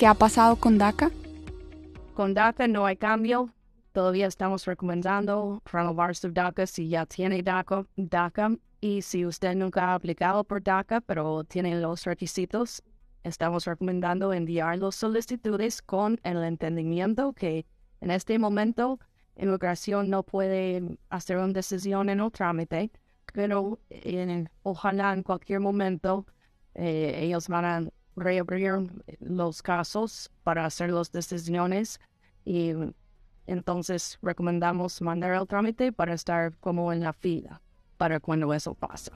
¿Qué ha pasado con DACA? Con DACA no hay cambio. Todavía estamos recomendando renovar su DACA si ya tiene DACA, DACA. Y si usted nunca ha aplicado por DACA, pero tiene los requisitos, estamos recomendando enviar las solicitudes con el entendimiento que en este momento inmigración no puede hacer una decisión en el trámite, pero ojalá en cualquier momento eh, ellos van a reabrir los casos para hacer las decisiones y entonces recomendamos mandar el trámite para estar como en la fila para cuando eso pasa.